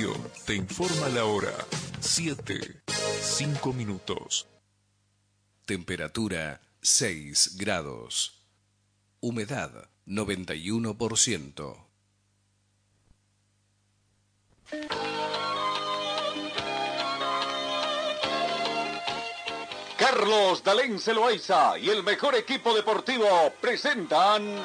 Radio te informa la hora. 7, 5 minutos. Temperatura 6 grados. Humedad 91%. Carlos Dalén Celoaiza y el mejor equipo deportivo presentan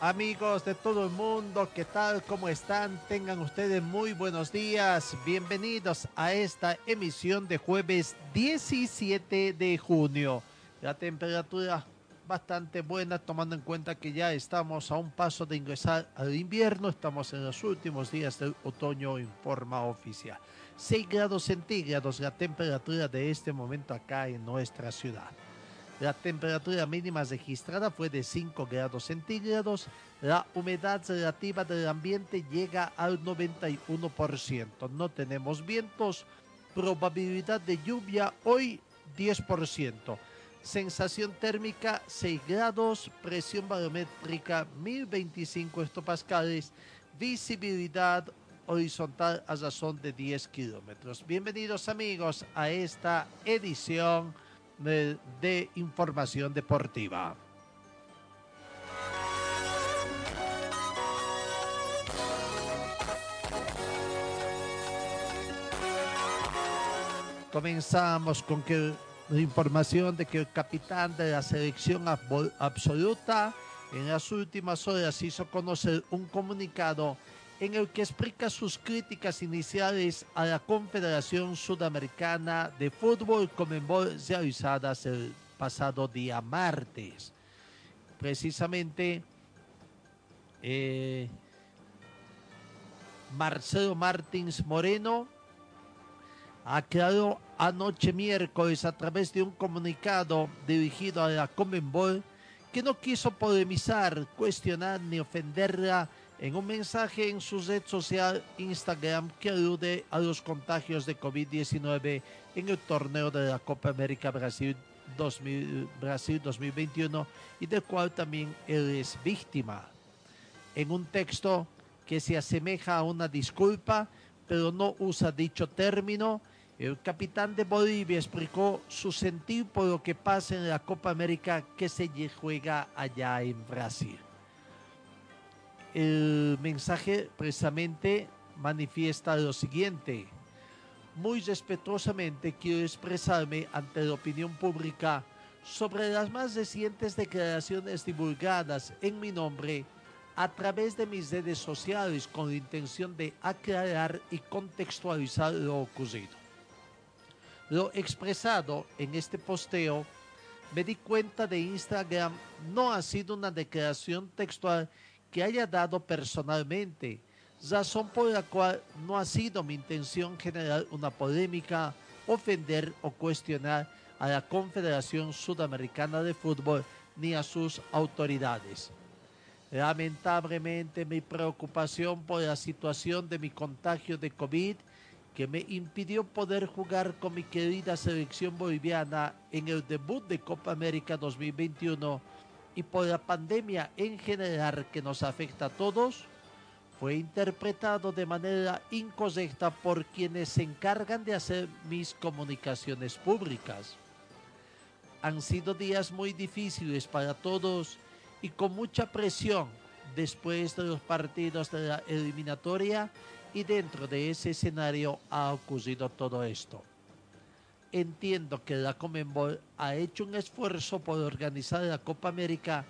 Amigos de todo el mundo, ¿qué tal? ¿Cómo están? Tengan ustedes muy buenos días. Bienvenidos a esta emisión de jueves 17 de junio. La temperatura bastante buena tomando en cuenta que ya estamos a un paso de ingresar al invierno. Estamos en los últimos días del otoño en forma oficial. 6 grados centígrados la temperatura de este momento acá en nuestra ciudad. La temperatura mínima registrada fue de 5 grados centígrados. La humedad relativa del ambiente llega al 91%. No tenemos vientos. Probabilidad de lluvia hoy 10%. Sensación térmica 6 grados. Presión barométrica 1025 hectopascales. Visibilidad horizontal a razón de 10 kilómetros. Bienvenidos amigos a esta edición de, información deportiva. Comenzamos con que la información de que el capitán de la selección absoluta en las últimas horas hizo conocer un comunicado en el que explica sus críticas iniciales a la Confederación Sudamericana de Fútbol Conmebol realizadas el pasado día martes. Precisamente, eh, Marcelo Martins Moreno aclaró anoche miércoles a través de un comunicado dirigido a la Conmebol que no quiso polemizar, cuestionar ni ofenderla en un mensaje en su red social Instagram que alude a los contagios de COVID-19 en el torneo de la Copa América Brasil, 2000 Brasil 2021 y del cual también él es víctima. En un texto que se asemeja a una disculpa, pero no usa dicho término, el capitán de Bolivia explicó su sentir por lo que pasa en la Copa América que se juega allá en Brasil. El mensaje precisamente manifiesta lo siguiente. Muy respetuosamente quiero expresarme ante la opinión pública sobre las más recientes declaraciones divulgadas en mi nombre a través de mis redes sociales con la intención de aclarar y contextualizar lo ocurrido. Lo expresado en este posteo me di cuenta de Instagram no ha sido una declaración textual que haya dado personalmente, razón por la cual no ha sido mi intención generar una polémica, ofender o cuestionar a la Confederación Sudamericana de Fútbol ni a sus autoridades. Lamentablemente mi preocupación por la situación de mi contagio de COVID que me impidió poder jugar con mi querida selección boliviana en el debut de Copa América 2021 y por la pandemia en general que nos afecta a todos, fue interpretado de manera incorrecta por quienes se encargan de hacer mis comunicaciones públicas. Han sido días muy difíciles para todos y con mucha presión después de los partidos de la eliminatoria y dentro de ese escenario ha ocurrido todo esto. Entiendo que la Comenbol ha hecho un esfuerzo por organizar la Copa América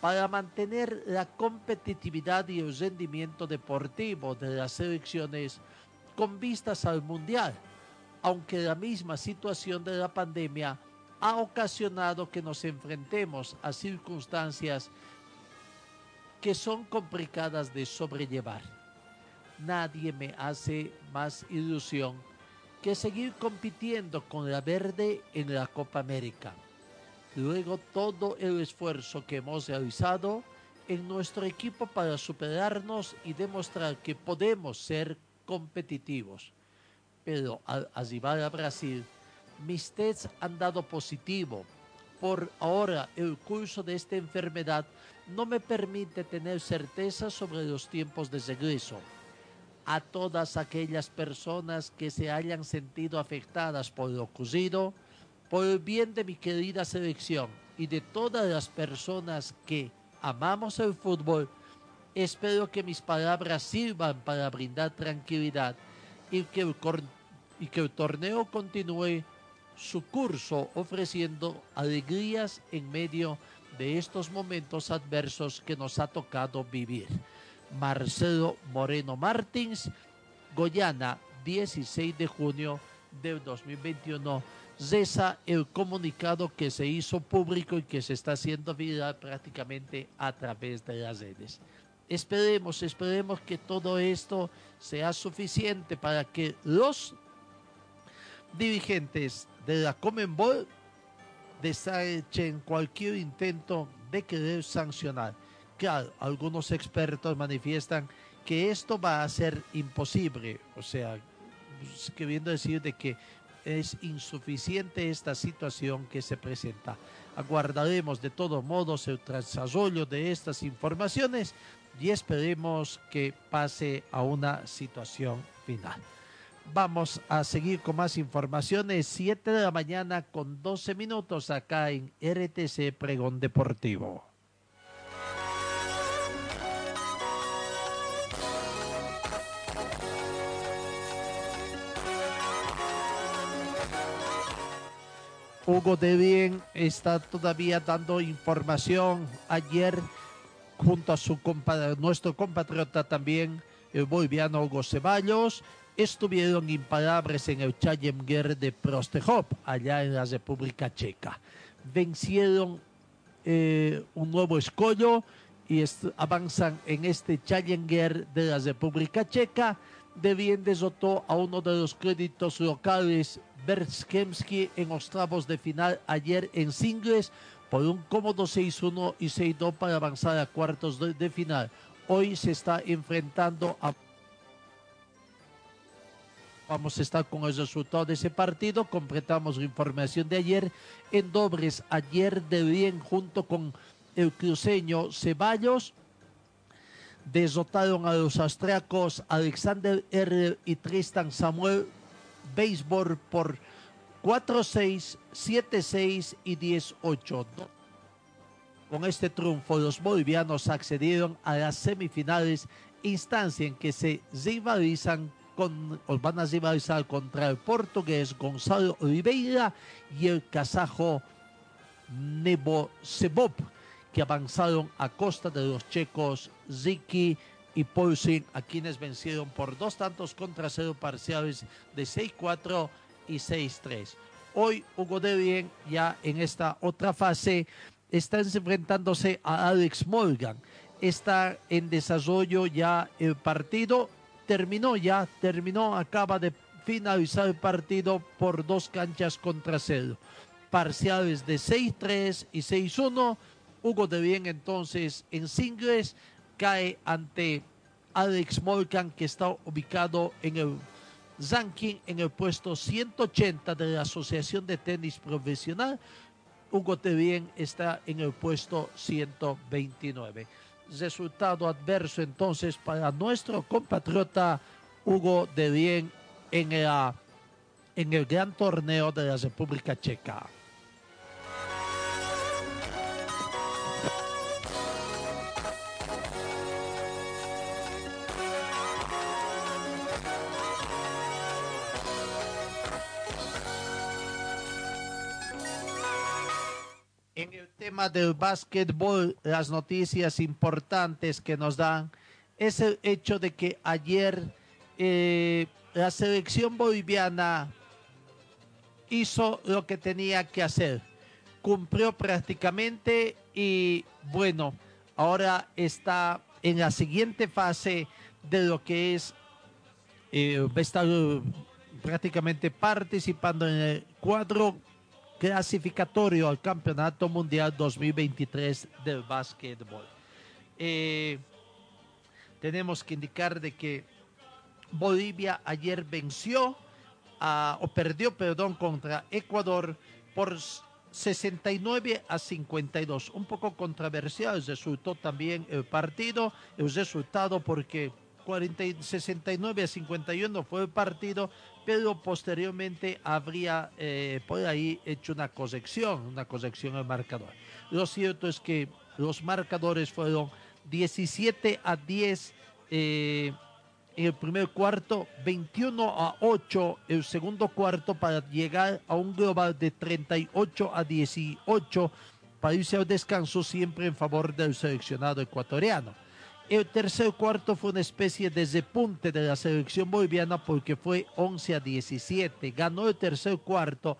para mantener la competitividad y el rendimiento deportivo de las selecciones con vistas al Mundial, aunque la misma situación de la pandemia ha ocasionado que nos enfrentemos a circunstancias que son complicadas de sobrellevar. nadie me hace más ilusión que seguir compitiendo con la verde en la Copa América. Luego todo el esfuerzo que hemos realizado en nuestro equipo para superarnos y demostrar que podemos ser competitivos. Pero al arribar a Brasil, mis tests han dado positivo. Por ahora, el curso de esta enfermedad no me permite tener certeza sobre los tiempos de regreso. A todas aquellas personas que se hayan sentido afectadas por lo ocurrido, por el bien de mi querida selección y de todas las personas que amamos el fútbol, espero que mis palabras sirvan para brindar tranquilidad y que el, y que el torneo continúe su curso ofreciendo alegrías en medio de estos momentos adversos que nos ha tocado vivir. Marcelo Moreno Martins, Goyana, 16 de junio del 2021 cesa el comunicado que se hizo público y que se está haciendo viral prácticamente a través de las redes. Esperemos, esperemos que todo esto sea suficiente para que los dirigentes de la Comenbol desechen cualquier intento de querer sancionar. Algunos expertos manifiestan que esto va a ser imposible, o sea, queriendo decir de que es insuficiente esta situación que se presenta. Aguardaremos de todos modos el desarrollo de estas informaciones y esperemos que pase a una situación final. Vamos a seguir con más informaciones. 7 de la mañana con 12 minutos acá en RTC Pregón Deportivo. Hugo De Bien está todavía dando información. Ayer, junto a su nuestro compatriota también, el boliviano Hugo Ceballos, estuvieron imparables en el Challenger de Prostehop, allá en la República Checa. Vencieron eh, un nuevo escollo y avanzan en este Challenger de la República Checa. De bien desotó a uno de los créditos locales Berskemski en octavos de final ayer en singles por un cómodo 6-1 y 6-2 para avanzar a cuartos de, final. Hoy se está enfrentando a Vamos a estar con el resultado de ese partido. Completamos la información de ayer. En dobles, ayer de bien junto con el cruceño Ceballos. Desotaron a los austriacos Alexander R. y Tristan Samuel béisbol por 4-6, 7-6 y 10-8. Con este triunfo, los bolivianos accedieron a las semifinales, instancia en que se rivalizan con, os van a rivalizar contra el portugués Gonzalo Oliveira y el kazajo Nebo Sebov, que avanzaron a costa de los checos Ziki y Paulsen, a quienes vencieron por dos tantos contra cero parciales de 6-4 y 6-3. Hoy Hugo De Bien, ya en esta otra fase, está enfrentándose a Alex Morgan. Está en desarrollo ya el partido. Terminó ya, terminó, acaba de finalizar el partido por dos canchas contra cero. Parciales de 6-3 y 6-1. Hugo de Bien entonces en singles cae ante Alex Morgan, que está ubicado en el ranking en el puesto 180 de la Asociación de Tenis Profesional. Hugo Tevien está en el puesto 129. Resultado adverso entonces para nuestro compatriota Hugo De Bien en, en el gran torneo de la República Checa. Del básquetbol, las noticias importantes que nos dan es el hecho de que ayer eh, la selección boliviana hizo lo que tenía que hacer. Cumplió prácticamente y bueno, ahora está en la siguiente fase de lo que es eh, estar prácticamente participando en el cuadro clasificatorio al Campeonato Mundial 2023 del básquetbol. Eh, tenemos que indicar de que Bolivia ayer venció o perdió, perdón, contra Ecuador por 69 a 52. Un poco controversial resultó también el partido, el resultado porque 40 y 69 a 51 fue el partido, pero posteriormente habría eh, por ahí hecho una corrección, una corrección al marcador. Lo cierto es que los marcadores fueron 17 a 10 eh, en el primer cuarto, 21 a 8 el segundo cuarto para llegar a un global de 38 a 18 para irse al descanso siempre en favor del seleccionado ecuatoriano. El tercer cuarto fue una especie de repunte de la selección boliviana porque fue 11 a 17. Ganó el tercer cuarto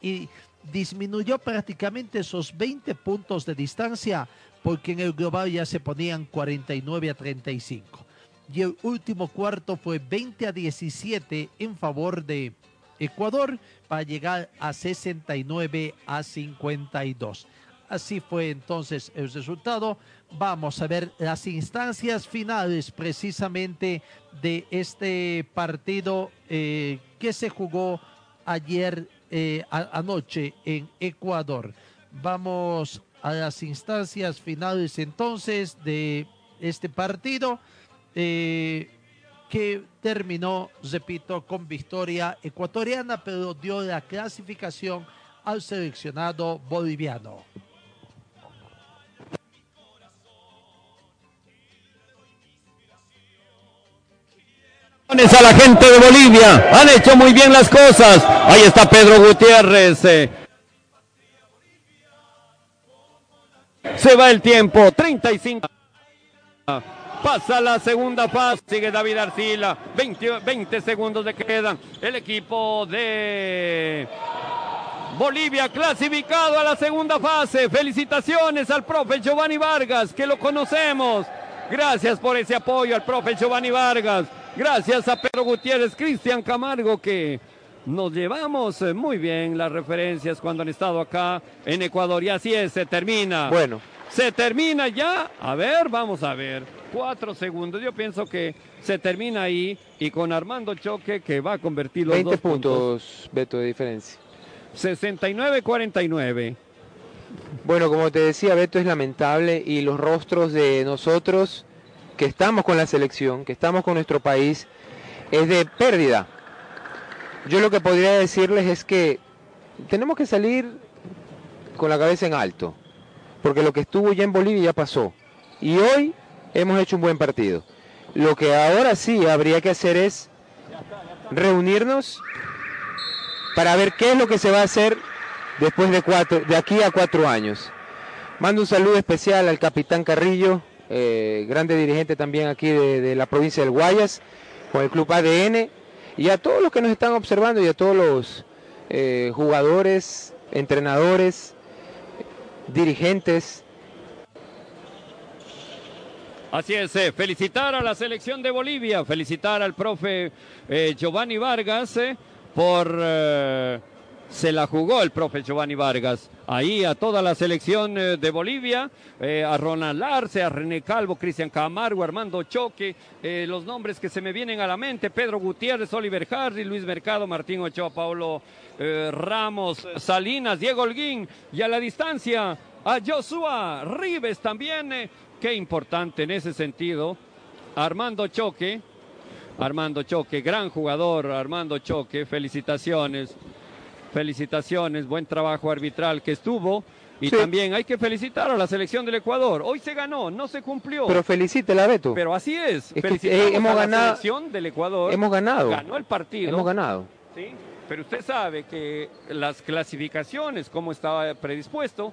y disminuyó prácticamente esos 20 puntos de distancia porque en el global ya se ponían 49 a 35. Y el último cuarto fue 20 a 17 en favor de Ecuador para llegar a 69 a 52. Así fue entonces el resultado. Vamos a ver las instancias finales precisamente de este partido eh, que se jugó ayer eh, anoche en Ecuador. Vamos a las instancias finales entonces de este partido eh, que terminó, repito, con victoria ecuatoriana, pero dio la clasificación al seleccionado boliviano. A la gente de Bolivia. Han hecho muy bien las cosas. Ahí está Pedro Gutiérrez. eh. Se va el tiempo. 35. Pasa la segunda fase. Sigue David Arcila. 20, 20 segundos le quedan. El equipo de Bolivia clasificado a la segunda fase. Felicitaciones al profe Giovanni Vargas, que lo conocemos. Gracias por ese apoyo al profe Giovanni Vargas. Gracias a Pedro Gutiérrez, Cristian Camargo, que nos llevamos eh, muy bien las referencias cuando han estado acá en Ecuador. Y así es, se termina. Bueno, Se termina ya. A ver, vamos a ver. Cuatro segundos. Yo pienso que se termina ahí y con Armando Choque que va a convertir los 20 dos puntos. puntos, Beto, de diferencia. 69-49. Bueno, como te decía, Beto, es lamentable y los rostros de nosotros que estamos con la selección, que estamos con nuestro país, es de pérdida. Yo lo que podría decirles es que tenemos que salir con la cabeza en alto, porque lo que estuvo ya en Bolivia ya pasó. Y hoy hemos hecho un buen partido. Lo que ahora sí habría que hacer es reunirnos para ver qué es lo que se va a hacer después de cuatro, de aquí a cuatro años. Mando un saludo especial al capitán Carrillo, eh, grande dirigente también aquí de, la provincia del Guayas, con el club ADN, y a todos los que nos están observando y a todos los eh, jugadores, entrenadores, dirigentes. Así es, eh, felicitar a la selección de Bolivia, felicitar al profe eh, Giovanni Vargas por... se la jugó el profe Giovanni Vargas. Ahí a toda la selección eh, de Bolivia, eh, a Ronald Arce, a René Calvo, Cristian Camargo, Armando Choque, eh, los nombres que se me vienen a la mente, Pedro Gutiérrez, Oliver Harry, Luis Mercado, Martín Ochoa, Paulo Ramos, Salinas, Diego Holguín y a la distancia a Joshua Rives también. qué importante en ese sentido. Armando Choque, Armando Choque, gran jugador, Armando Choque, felicitaciones, felicitaciones, buen trabajo arbitral que estuvo. Y Sí. también hay que felicitar a la selección del Ecuador. Hoy se ganó, no se cumplió. Pero felicítela, Beto. Pero así es. que, Felicitamos eh, hemos a la ganado- selección del Ecuador. Hemos ganado. Ganó el partido. Hemos ganado. Sí, pero usted sabe que las clasificaciones, como estaba predispuesto,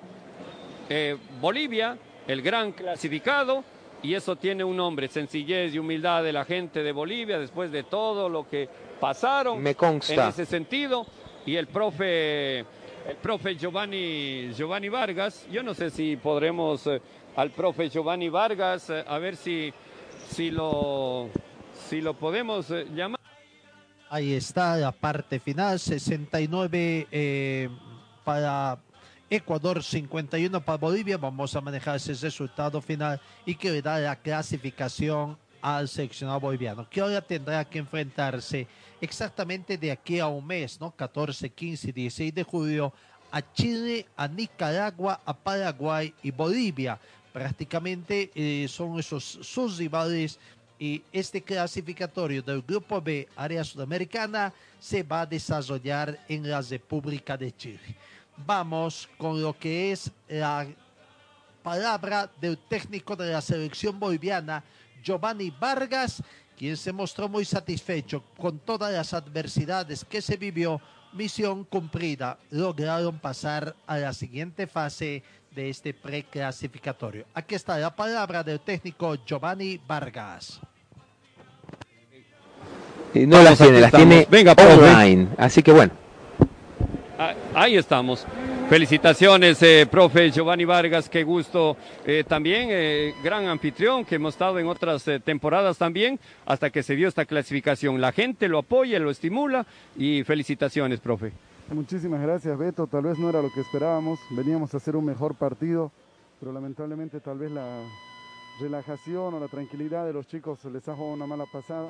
eh, Bolivia, el gran clasificado, y eso tiene un nombre, sencillez y humildad de la gente de Bolivia después de todo lo que pasaron Me consta. en ese sentido, y el profe, el profe Giovanni, Giovanni Vargas, yo no sé si podremos eh, al profe Giovanni Vargas, eh, a ver si, si, lo, si lo podemos eh, llamar. Ahí está la parte final, 69 eh, para Ecuador, 51 para Bolivia. Vamos a manejar ese resultado final y que da la clasificación al seleccionado boliviano, que ahora tendrá que enfrentarse exactamente de aquí a un mes, ¿no? 14, 15, 16 de julio a Chile, a Nicaragua, a Paraguay y Bolivia. Prácticamente eh, son esos sus rivales y este clasificatorio del Grupo B, área sudamericana, se va a desarrollar en la República de Chile. Vamos con lo que es la palabra del técnico de la selección boliviana, Giovanni Vargas, quien se mostró muy satisfecho con todas las adversidades que se vivió. Misión cumplida, lograron pasar a la siguiente fase de este preclasificatorio. Aquí está la palabra del técnico Giovanni Vargas. Y no las tiene, las tiene Venga, online. Así que bueno. Ah, Ahí estamos. Felicitaciones, eh, profe Giovanni Vargas, qué gusto. Eh, también eh, gran anfitrión que hemos estado en otras temporadas también, hasta que se dio esta clasificación. La gente lo apoya, lo estimula y felicitaciones, profe. Muchísimas gracias, Beto. Tal vez no era lo que esperábamos. Veníamos a hacer un mejor partido, pero lamentablemente tal vez la relajación o la tranquilidad de los chicos les ha jugado una mala pasada.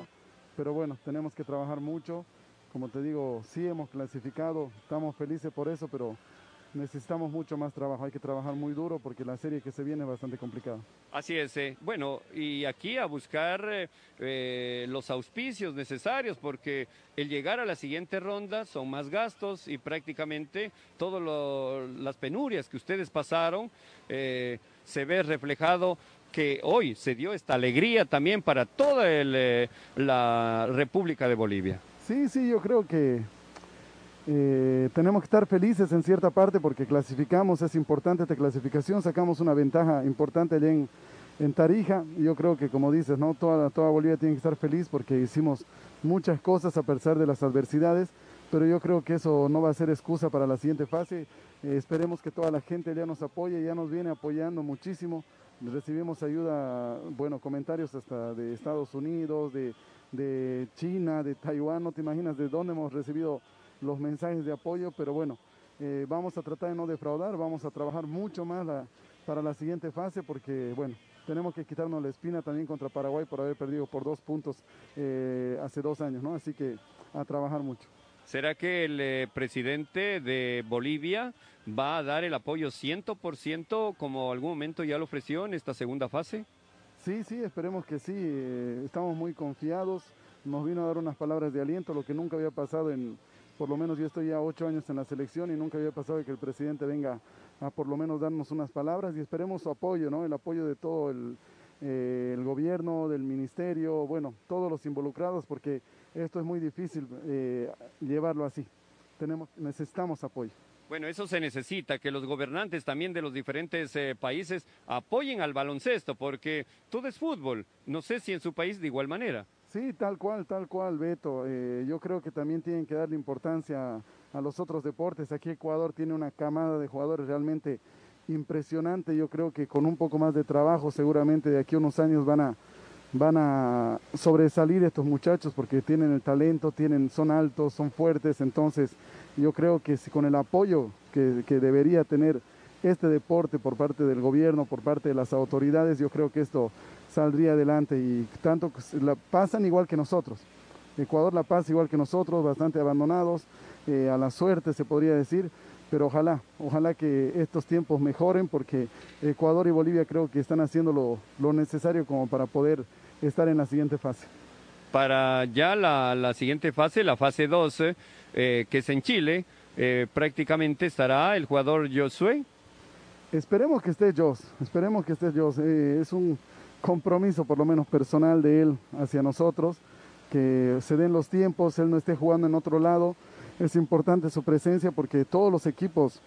Pero bueno, tenemos que trabajar mucho. Como te digo, sí hemos clasificado, estamos felices por eso, pero necesitamos mucho más trabajo. Hay que trabajar muy duro porque la serie que se viene es bastante complicada. Así es. eh. Bueno, y aquí a buscar eh, eh, los auspicios necesarios, porque el llegar a la siguiente ronda son más gastos y prácticamente todas las penurias que ustedes pasaron eh, se ve reflejado que hoy se dio esta alegría también para toda el, eh, la República de Bolivia. Sí, sí, yo creo que eh, tenemos que estar felices en cierta parte porque clasificamos, es importante esta clasificación, sacamos una ventaja importante allá en, en Tarija. Yo creo que, como dices, ¿no? toda, toda Bolivia tiene que estar feliz porque hicimos muchas cosas a pesar de las adversidades, pero yo creo que eso no va a ser excusa para la siguiente fase. Eh, esperemos que toda la gente ya nos apoye, ya nos viene apoyando muchísimo. Recibimos ayuda, bueno, comentarios hasta de Estados Unidos, de, de China, de Taiwán, no te imaginas de dónde hemos recibido los mensajes de apoyo, pero bueno, eh, vamos a tratar de no defraudar, vamos a trabajar mucho más la- para la siguiente fase porque, bueno, tenemos que quitarnos la espina también contra Paraguay por haber perdido por dos puntos eh, hace dos años, ¿no? Así que a trabajar mucho. ¿Será que el eh, presidente de Bolivia va a dar el apoyo 100% como algún momento ya lo ofreció en esta segunda fase? Sí, sí, esperemos que sí. estamos muy confiados. Nos vino a dar unas palabras de aliento, lo que nunca había pasado en, por lo menos yo estoy ya ocho años en la selección y nunca había pasado que el presidente venga a por lo menos darnos unas palabras y esperemos su apoyo, ¿no? El apoyo de todo el, eh, gobierno, del ministerio, bueno, todos los involucrados, porque esto es muy difícil eh, llevarlo así. Tenemos, necesitamos apoyo. Bueno, eso se necesita, que los gobernantes también de los diferentes eh, países apoyen al baloncesto, porque todo es fútbol. No sé si en su país de igual manera. Sí, tal cual, tal cual, Beto. Eh, yo creo que también tienen que darle importancia a los otros deportes. Aquí Ecuador tiene una camada de jugadores realmente impresionante. Yo creo que con un poco más de trabajo, seguramente de aquí a unos años van a, van a sobresalir estos muchachos porque tienen el talento, tienen, son altos, son fuertes. Entonces, yo creo que si con el apoyo que, que debería tener este deporte por parte del gobierno, por parte de las autoridades, yo creo que esto saldría adelante y tanto la pasan igual que nosotros. Ecuador la pasa igual que nosotros, bastante abandonados, eh, a la suerte se podría decir, pero ojalá, ojalá que estos tiempos mejoren porque Ecuador y Bolivia creo que están haciendo lo, lo necesario como para poder estar en la siguiente fase. Para ya la, la siguiente fase, la fase 12, eh, que es en Chile, eh, prácticamente estará el jugador Josué. Esperemos que esté Jos, esperemos que esté Jos. Eh, es un compromiso por lo menos personal de él hacia nosotros, que se den los tiempos, él no esté jugando en otro lado. Es importante su presencia porque todos los equipos,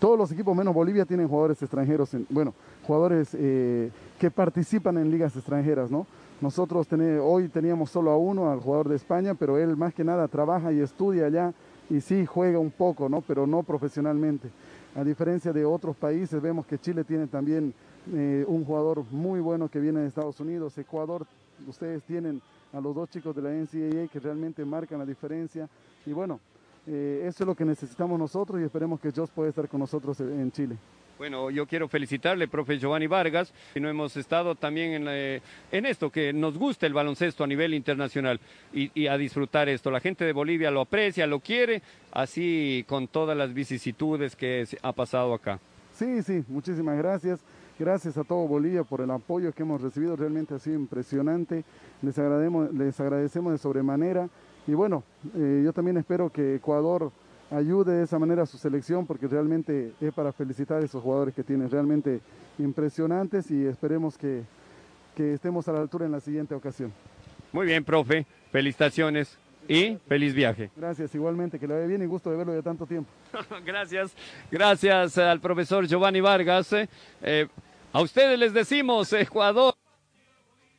todos los equipos menos Bolivia tienen jugadores extranjeros, en- bueno, jugadores eh, que participan en ligas extranjeras, ¿no? Nosotros hoy teníamos solo a uno, al jugador de España, pero él más que nada trabaja y estudia allá y sí juega un poco, ¿no? Pero no profesionalmente. A diferencia de otros países, vemos que Chile tiene también eh, un jugador muy bueno que viene de Estados Unidos, Ecuador, ustedes tienen a los dos chicos de la NCAA que realmente marcan la diferencia. Y bueno, eh, eso es lo que necesitamos nosotros y esperemos que Josh pueda estar con nosotros en Chile. Bueno, yo quiero felicitarle, profe Giovanni Vargas, que no hemos estado también en, eh, en esto, que nos gusta el baloncesto a nivel internacional y, y, a disfrutar esto. La gente de Bolivia lo aprecia, lo quiere, así con todas las vicisitudes que ha pasado acá. Sí, sí, muchísimas gracias. Gracias a todo Bolivia por el apoyo que hemos recibido, realmente ha sido impresionante. Les agradecemos, les agradecemos de sobremanera. Y bueno, eh, yo también espero que Ecuador ayude de esa manera a su selección porque realmente es para felicitar a esos jugadores que tienen realmente impresionantes y esperemos que, que estemos a la altura en la siguiente ocasión. Muy bien, profe. Felicitaciones y feliz viaje. Gracias, igualmente, que le vaya bien y gusto de verlo de tanto tiempo. gracias, gracias al profesor Giovanni Vargas. Eh, a ustedes les decimos, Ecuador.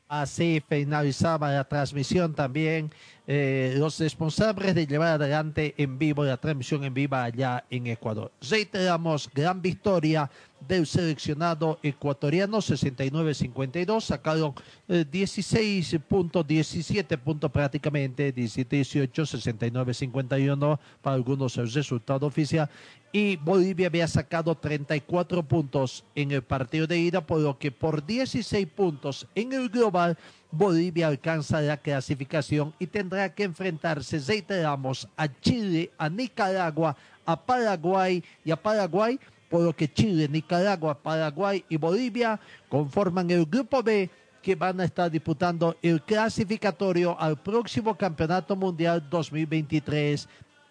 Así finalizaba la transmisión también. Eh, los responsables de llevar adelante en vivo la transmisión en vivo allá en Ecuador. Reiteramos, gran victoria del seleccionado ecuatoriano, 69-52, sacaron eh, 16 puntos, 17 puntos prácticamente, 17-18, 69-51 para algunos el resultado oficial, y Bolivia había sacado 34 puntos en el partido de ida, por lo que por 16 puntos en el global, Bolivia alcanza la clasificación y tendrá que enfrentarse, reiteramos, a Chile, a Nicaragua, a Paraguay y a Paraguay, por lo que Chile, Nicaragua, Paraguay y Bolivia conforman el grupo B que van a estar disputando el clasificatorio al próximo Campeonato Mundial 2023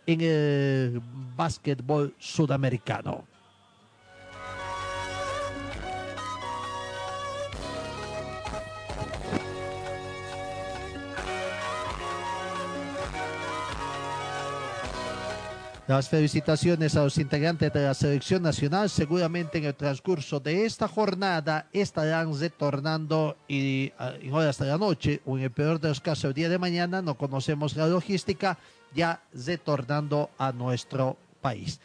en el básquetbol sudamericano. Las felicitaciones a los integrantes de la selección nacional. Seguramente en el transcurso de esta jornada estarán retornando y en horas de la noche o en el peor de los casos el día de mañana, no conocemos la logística, ya retornando a nuestro país.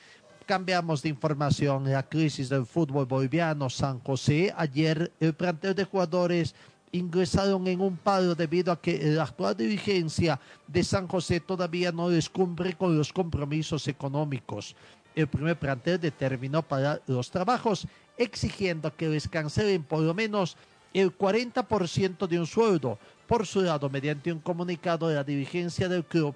Cambiamos de información, la crisis del fútbol boliviano San José. Ayer el plantel de jugadores ingresaron en un paro debido a que la actual dirigencia de San José todavía no les cumple con los compromisos económicos. El primer plantel determinó parar los trabajos, exigiendo que les cancelen por lo menos el 40% de un sueldo. Por su lado, mediante un comunicado de la dirigencia del club,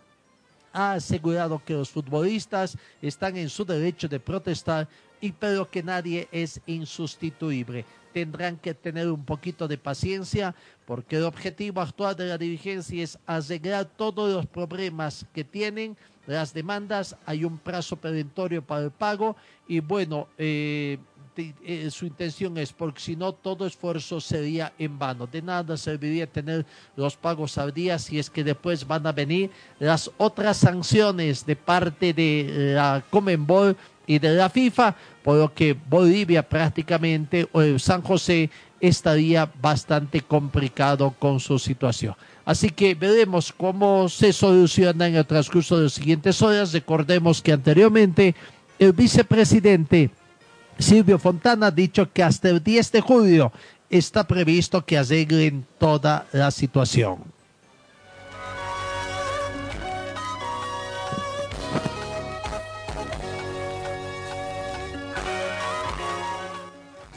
ha asegurado que los futbolistas están en su derecho de protestar y pero que nadie es insustituible. Tendrán que tener un poquito de paciencia porque el objetivo actual de la dirigencia es arreglar todos los problemas que tienen, las demandas, hay un plazo perentorio para el pago y bueno, eh, eh, su intención es porque si no todo esfuerzo sería en vano. De nada serviría tener los pagos al día si es que después van a venir las otras sanciones de parte de la Comenbol y de la FIFA, por lo que Bolivia prácticamente o San José estaría bastante complicado con su situación. Así que veremos cómo se soluciona en el transcurso de las siguientes horas. Recordemos que anteriormente el vicepresidente Silvio Fontana ha dicho que hasta el 10 de julio está previsto que arreglen toda la situación.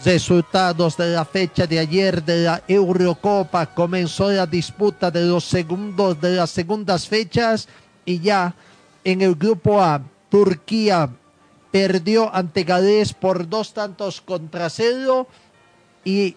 Resultados de la fecha de ayer de la Eurocopa. Comenzó la disputa de los segundos de las segundas fechas y ya en el grupo A, Turquía perdió ante Gales por dos tantos contra cero y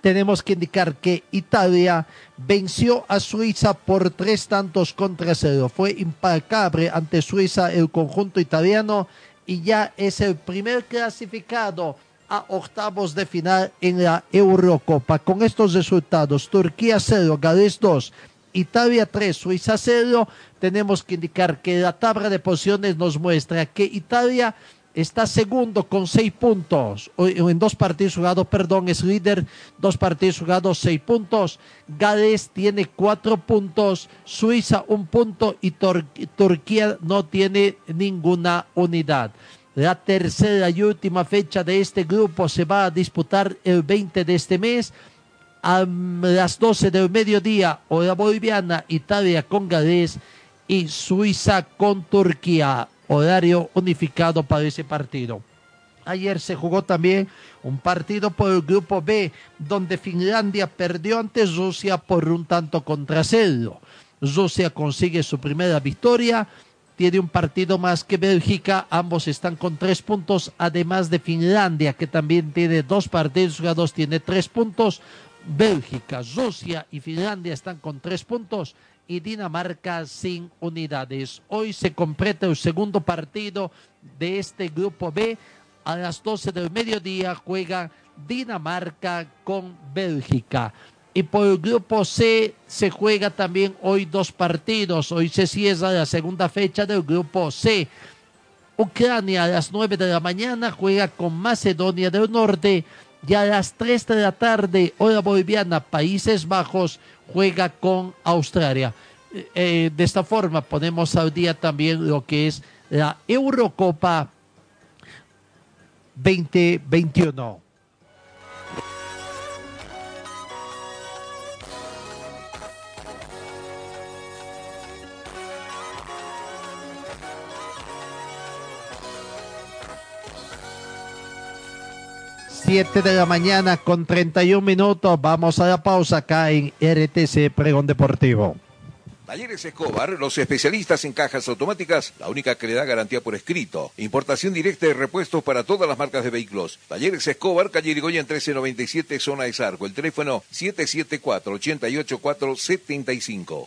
tenemos que indicar que Italia venció a Suiza por tres tantos contra cero. Fue impecable ante Suiza el conjunto italiano y ya es el primer clasificado a octavos de final en la Eurocopa. Con estos resultados, Turquía 0, Gales 2, Italia 3, Suiza 0, tenemos que indicar que la tabla de posiciones nos muestra que Italia está segundo con seis puntos, en dos partidos jugados, perdón, es líder, dos partidos jugados, seis puntos. Gales tiene cuatro puntos, Suiza un punto y Turquía no tiene ninguna unidad. La tercera y última fecha de este grupo se va a disputar el 20 de este mes. A las 12 del mediodía, hora boliviana, Italia con Gales y Suiza con Turquía. Horario unificado para ese partido. Ayer se jugó también un partido por el grupo B, donde Finlandia perdió ante Rusia por un tanto contra cero. Rusia consigue su primera victoria, tiene un partido más que Bélgica, ambos están con tres puntos, además de Finlandia, que también tiene dos partidos jugados, tiene tres puntos. Bélgica, Rusia y Finlandia están con tres puntos y Dinamarca sin unidades. Hoy se completa el segundo partido de este grupo B. A las 12 del mediodía juega Dinamarca con Bélgica. Y por el grupo C se juega también hoy dos partidos. Hoy se cierra la segunda fecha del grupo C. Ucrania a las 9 de la mañana juega con Macedonia del Norte y a las 3 de la tarde, hora boliviana, Países Bajos juega con Australia. Eh, eh, de esta forma ponemos al día también lo que es la Eurocopa 2021. Siete de la mañana con 31 minutos. Vamos a la pausa acá en RTC Pregón Deportivo. Talleres Escobar, los especialistas en cajas automáticas, la única que le da garantía por escrito. Importación directa de repuestos para todas las marcas de vehículos. Talleres Escobar, calle Irigoyen 1397, zona de Sarco. El teléfono 774-88475.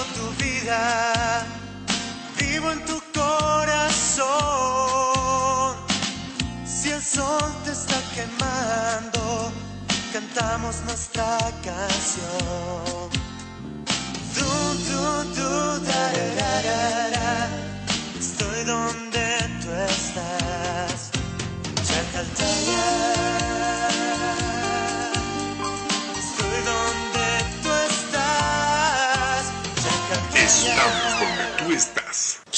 vivo en tu corazón. Si el sol te está quemando, cantamos nuestra canción. Du, du, du, da, da, da. Estoy donde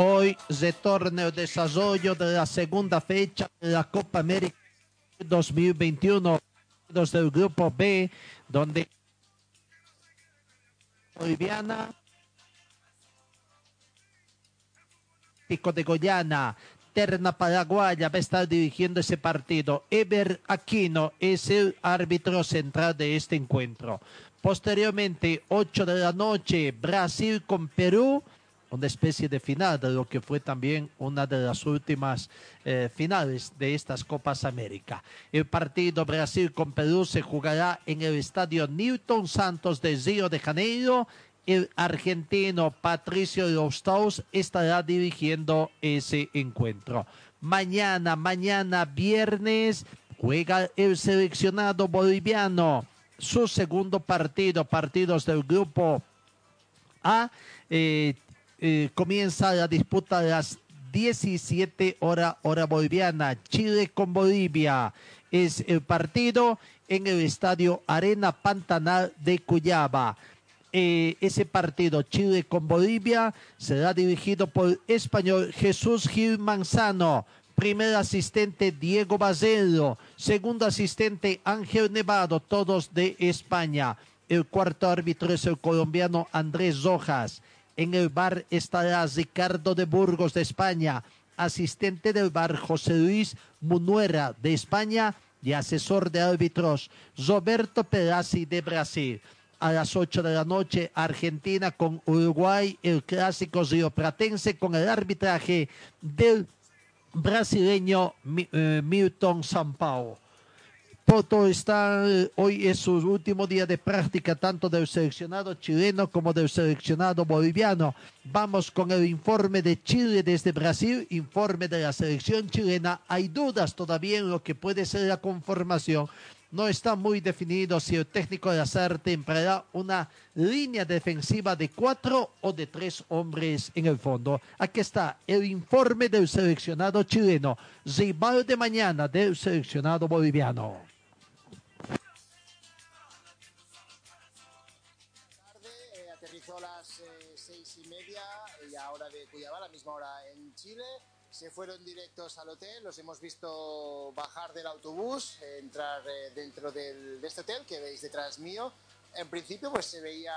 Hoy retorna el desarrollo de la segunda fecha de la Copa América 2021 del grupo B, donde boliviana Pico de Goyana, Terna Paraguaya va a estar dirigiendo ese partido. Ever Aquino es el árbitro central de este encuentro. Posteriormente, 8 de la noche, Brasil con Perú una especie de final de lo que fue también una de las últimas eh, finales de estas Copas América. El partido Brasil con Perú se jugará en el estadio Newton Santos de Río de Janeiro. El argentino Patricio Losthaus estará dirigiendo ese encuentro. Mañana, mañana viernes, juega el seleccionado boliviano su segundo partido, partidos del grupo A. Eh, eh, comienza la disputa de las 17 horas hora boliviana. Chile con Bolivia es el partido en el estadio Arena Pantanal de Cuyaba. Eh, ese partido Chile con Bolivia será dirigido por español Jesús Gil Manzano. Primer asistente Diego Bazelo. Segundo asistente Ángel Nevado, todos de España. El cuarto árbitro es el colombiano Andrés Rojas. En el bar estará Ricardo de Burgos de España, asistente del bar José Luis Munuera de España y asesor de árbitros Roberto Perazzi de Brasil. A las 8 de la noche, Argentina con Uruguay, el clásico rioplatense con el arbitraje del brasileño eh, Milton Sampao. Poto está, eh, hoy es su último día de práctica tanto del seleccionado chileno como del seleccionado boliviano. Vamos con el informe de Chile desde Brasil, informe de la selección chilena. Hay dudas todavía en lo que puede ser la conformación. No está muy definido si el técnico de Lazarte empleará una línea defensiva de cuatro o de tres hombres en el fondo. Aquí está el informe del seleccionado chileno, rival de mañana del seleccionado boliviano. Chile. Se fueron directos al hotel, los hemos visto bajar del autobús, entrar eh, dentro de este hotel que veis detrás mío. En principio pues se veía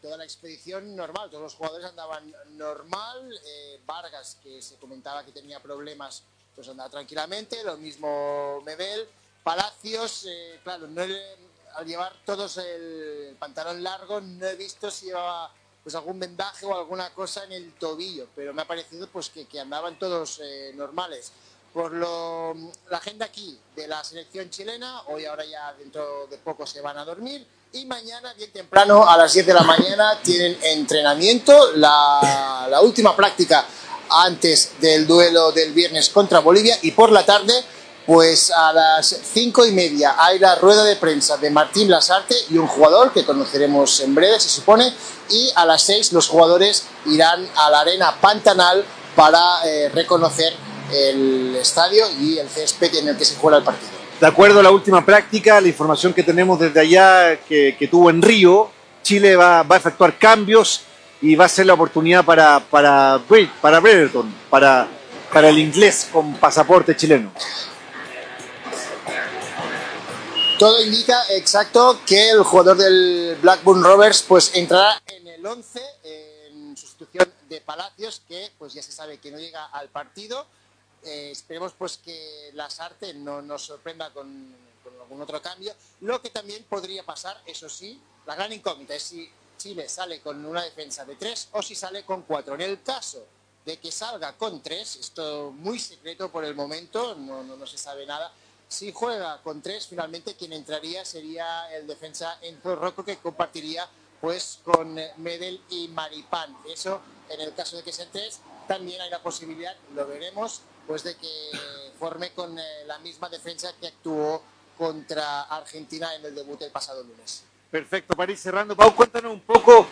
toda la expedición normal, todos los jugadores andaban normal. Eh, Vargas, que se comentaba que tenía problemas, pues andaba tranquilamente. Lo mismo Mebel. Palacios, eh, claro, al llevar todos el pantalón largo no he visto si llevaba pues algún vendaje o alguna cosa en el tobillo, pero me ha parecido pues que, andaban todos eh, normales. Por lo, la agenda aquí de la selección chilena, hoy ahora ya dentro de poco se van a dormir y mañana bien temprano a las 10 de la mañana tienen entrenamiento, la última práctica antes del duelo del viernes contra Bolivia y por la tarde pues a las cinco y media hay la rueda de prensa de Martín Lasarte y un jugador que conoceremos en breve, se supone, y a las seis los jugadores irán a la arena Pantanal para eh, reconocer el estadio y el césped en el que se juega el partido. De acuerdo a la última práctica, la información que tenemos desde allá que, tuvo en Río, Chile va, a efectuar cambios y va a ser la oportunidad para, para, para Brereton, para, para el inglés con pasaporte chileno. Todo indica exacto que el jugador del Blackburn Rovers pues entrará en el 11 en sustitución de Palacios que pues ya se sabe que no llega al partido. Eh, esperemos pues que Lasarte no nos sorprenda con, algún otro cambio. Lo que también podría pasar, eso sí, la gran incógnita es si Chile sale con una defensa de 3 o si sale con 4. En el caso de que salga con 3, esto muy secreto por el momento, no, no se sabe nada, si juega con tres, finalmente quien entraría sería el defensa Enzo Rocco que compartiría pues con Medel y Maripán. Eso, en el caso de que sean tres, también hay la posibilidad, lo veremos, pues de que forme con eh, la misma defensa que actuó contra Argentina en el debut el pasado lunes. Perfecto, París cerrando. Pau, cuéntanos un poco,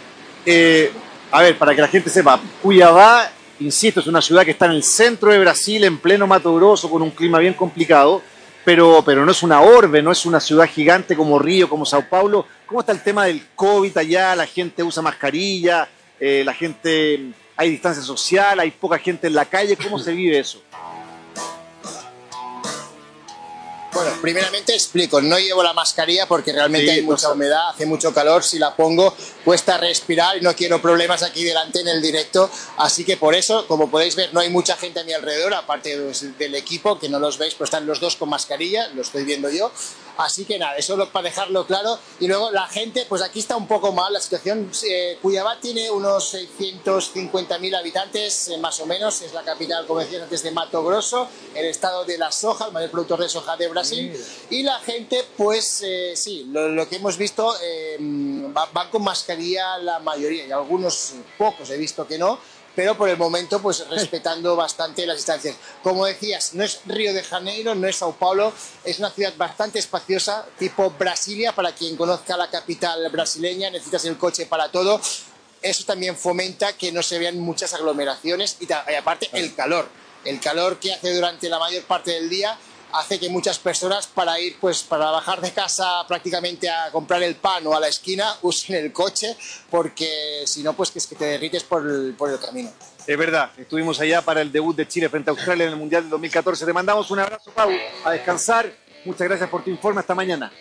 eh, a ver, para que la gente sepa, Cuyabá, insisto, es una ciudad que está en el centro de Brasil, en pleno Mato Grosso, con un clima bien complicado pero, pero no es una orbe, no es una ciudad gigante como Río, como Sao Paulo. ¿Cómo está el tema del COVID allá? ¿La gente usa mascarilla? Eh, ¿La gente ¿Hay distancia social? ¿Hay poca gente en la calle? ¿Cómo se vive eso? Bueno, primeramente explico, no llevo la mascarilla porque realmente Sí, hay mucha sé. humedad, hace mucho calor, si la pongo cuesta respirar y no quiero problemas aquí delante en el directo, así que por eso, como podéis ver, no hay mucha gente a mi alrededor, aparte del equipo, que no los veis, pues están los dos con mascarilla, lo estoy viendo yo, así que nada, eso para dejarlo claro, y luego la gente, pues aquí está un poco mal la situación, eh, Cuyabá tiene unos 650.000 habitantes, eh, más o menos, es la capital, como decías antes, de Mato Grosso, el estado de la soja, el mayor productor de soja de Brasil, y la gente, pues eh, sí, lo, lo que hemos visto, eh, va- van con mascarilla la mayoría, y algunos pocos he visto que no, pero por el momento, pues respetando bastante las distancias. Como decías, no es Río de Janeiro, no es Sao Paulo, es una ciudad bastante espaciosa, tipo Brasilia, para quien conozca la capital brasileña, necesitas el coche para todo. Eso también fomenta que no se vean muchas aglomeraciones y, y aparte el calor. El calor que hace durante la mayor parte del día hace que muchas personas para ir, pues para bajar de casa prácticamente a comprar el pan o a la esquina usen el coche porque si no, pues que es que te derrites por el, por el camino. Es verdad, estuvimos allá para el debut de Chile frente a Australia en el Mundial del 2014. Te mandamos un abrazo, Pau, a descansar. Muchas gracias por tu informe. Hasta mañana.